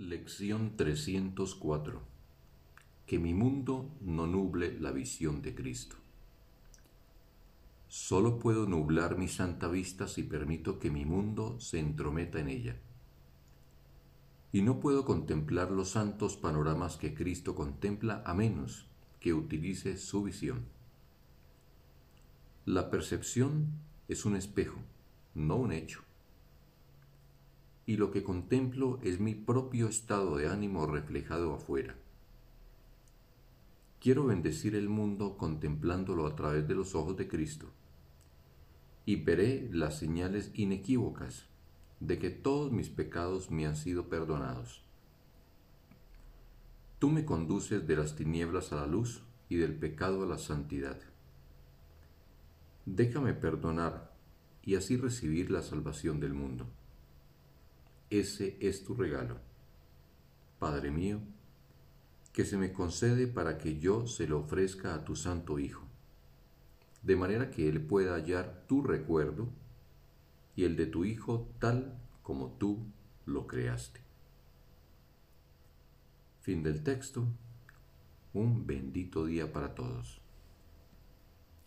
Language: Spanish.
Lección 304 Que mi mundo no nuble la visión de Cristo. Solo puedo nublar mi santa vista si permito que mi mundo se entrometa en ella. Y no puedo contemplar los santos panoramas que Cristo contempla a menos que utilice su visión. La percepción es un espejo, no un hecho. Y lo que contemplo es mi propio estado de ánimo reflejado afuera. Quiero bendecir el mundo contemplándolo a través de los ojos de Cristo y veré las señales inequívocas de que todos mis pecados me han sido perdonados. Tú me conduces de las tinieblas a la luz y del pecado a la santidad. Déjame perdonar y así recibir la salvación del mundo. Ese es tu regalo, Padre mío, que se me concede para que yo se lo ofrezca a tu Santo Hijo de manera que Él pueda hallar tu recuerdo y el de tu Hijo tal como tú lo creaste. Fin del texto. Un bendito día para todos.